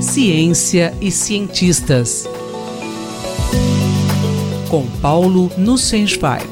Ciência e cientistas. Com Paulo Nussensweig.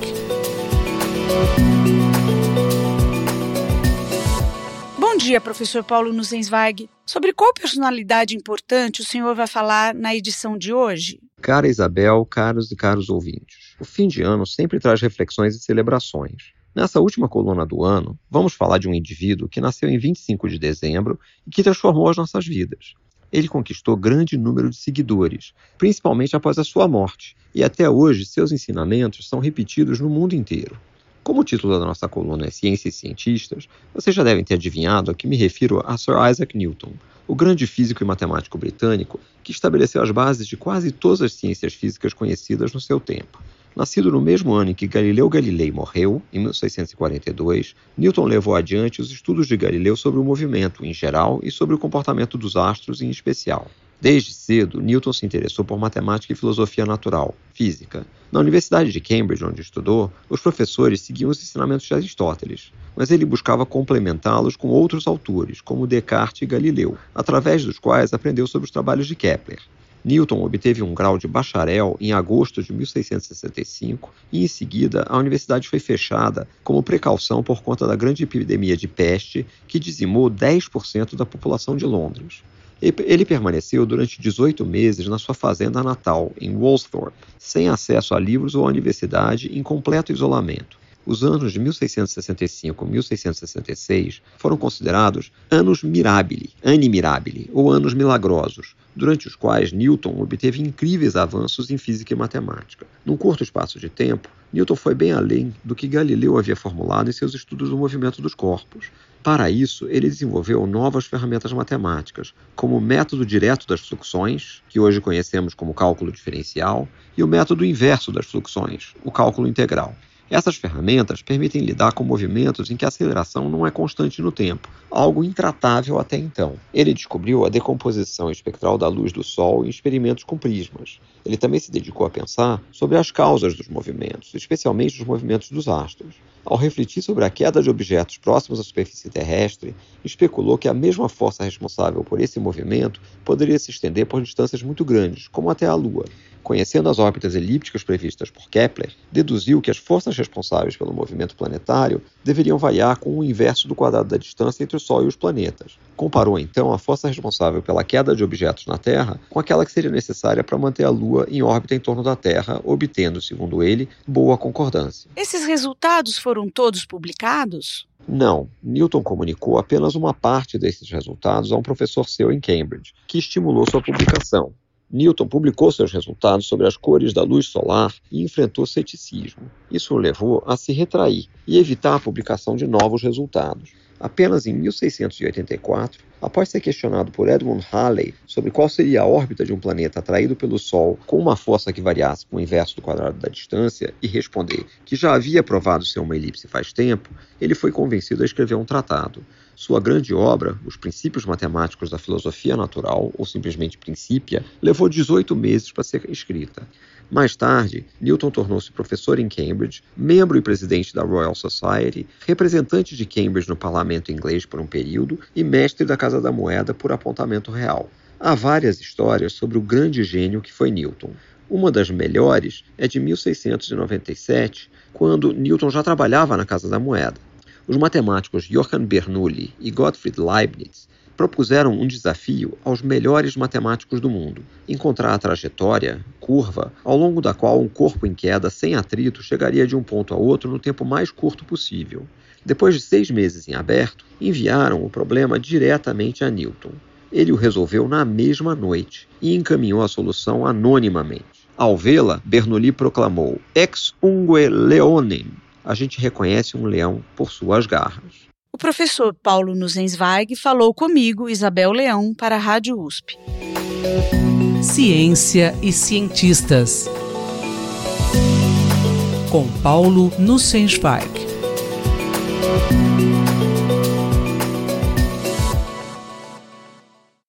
Bom dia, professor Paulo Nussensweig. Sobre qual personalidade importante o senhor vai falar na edição de hoje? Cara Isabel, caros e caros ouvintes, o fim de ano sempre traz reflexões e celebrações. Nessa última coluna do ano, vamos falar de um indivíduo que nasceu em 25 de dezembro e que transformou as nossas vidas. Ele conquistou grande número de seguidores, principalmente após a sua morte, e até hoje seus ensinamentos são repetidos no mundo inteiro. Como o título da nossa coluna é Ciências e Cientistas, vocês já devem ter adivinhado a que me refiro a Sir Isaac Newton, o grande físico e matemático britânico que estabeleceu as bases de quase todas as ciências físicas conhecidas no seu tempo. Nascido no mesmo ano em que Galileu Galilei morreu, em 1642, Newton levou adiante os estudos de Galileu sobre o movimento em geral e sobre o comportamento dos astros em especial. Desde cedo, Newton se interessou por matemática e filosofia natural, física. Na Universidade de Cambridge, onde estudou, os professores seguiam os ensinamentos de Aristóteles, mas ele buscava complementá-los com outros autores, como Descartes e Galileu, através dos quais aprendeu sobre os trabalhos de Kepler. Newton obteve um grau de bacharel em agosto de 1665 e, em seguida, a universidade foi fechada como precaução por conta da grande epidemia de peste que dizimou 10% da população de Londres. Ele permaneceu durante 18 meses na sua fazenda natal, em Woolsthorpe, sem acesso a livros ou à universidade, em completo isolamento. Os anos de 1665 e 1666 foram considerados anos mirabili, anni mirabili, ou anos milagrosos, durante os quais Newton obteve incríveis avanços em física e matemática. Num curto espaço de tempo, Newton foi bem além do que Galileu havia formulado em seus estudos do movimento dos corpos. Para isso, ele desenvolveu novas ferramentas matemáticas, como o método direto das fluxões, que hoje conhecemos como cálculo diferencial, e o método inverso das fluxões, o cálculo integral. Essas ferramentas permitem lidar com movimentos em que a aceleração não é constante no tempo, algo intratável até então. Ele descobriu a decomposição espectral da luz do Sol em experimentos com prismas. Ele também se dedicou a pensar sobre as causas dos movimentos, especialmente os movimentos dos astros. Ao refletir sobre a queda de objetos próximos à superfície terrestre, especulou que a mesma força responsável por esse movimento poderia se estender por distâncias muito grandes, como até a Lua. Conhecendo as órbitas elípticas previstas por Kepler, deduziu que as forças responsáveis pelo movimento planetário deveriam variar com o inverso do quadrado da distância entre o Sol e os planetas. Comparou então a força responsável pela queda de objetos na Terra com aquela que seria necessária para manter a Lua em órbita em torno da Terra, obtendo, segundo ele, boa concordância. Esses resultados foram todos publicados? Não, Newton comunicou apenas uma parte desses resultados a um professor seu em Cambridge, que estimulou sua publicação. Newton publicou seus resultados sobre as cores da luz solar e enfrentou ceticismo. Isso o levou a se retrair e evitar a publicação de novos resultados. Apenas em 1684, após ser questionado por Edmund Halley sobre qual seria a órbita de um planeta atraído pelo Sol com uma força que variasse com o inverso do quadrado da distância, e responder que já havia provado ser uma elipse faz tempo, ele foi convencido a escrever um tratado. Sua grande obra, Os Princípios Matemáticos da Filosofia Natural, ou simplesmente Princípia, levou 18 meses para ser escrita. Mais tarde, Newton tornou-se professor em Cambridge, membro e presidente da Royal Society, representante de Cambridge no parlamento inglês por um período e mestre da Casa da Moeda por apontamento real. Há várias histórias sobre o grande gênio que foi Newton. Uma das melhores é de 1697, quando Newton já trabalhava na Casa da Moeda. Os matemáticos Johann Bernoulli e Gottfried Leibniz propuseram um desafio aos melhores matemáticos do mundo: encontrar a trajetória, curva, ao longo da qual um corpo em queda sem atrito chegaria de um ponto a outro no tempo mais curto possível. Depois de seis meses em aberto, enviaram o problema diretamente a Newton. Ele o resolveu na mesma noite e encaminhou a solução anonimamente. Ao vê-la, Bernoulli proclamou: Ex ungue leonem. A gente reconhece um leão por suas garras. O professor Paulo Nuzensweig falou comigo, Isabel Leão, para a Rádio USP. Ciência e cientistas. Com Paulo Nussensweig.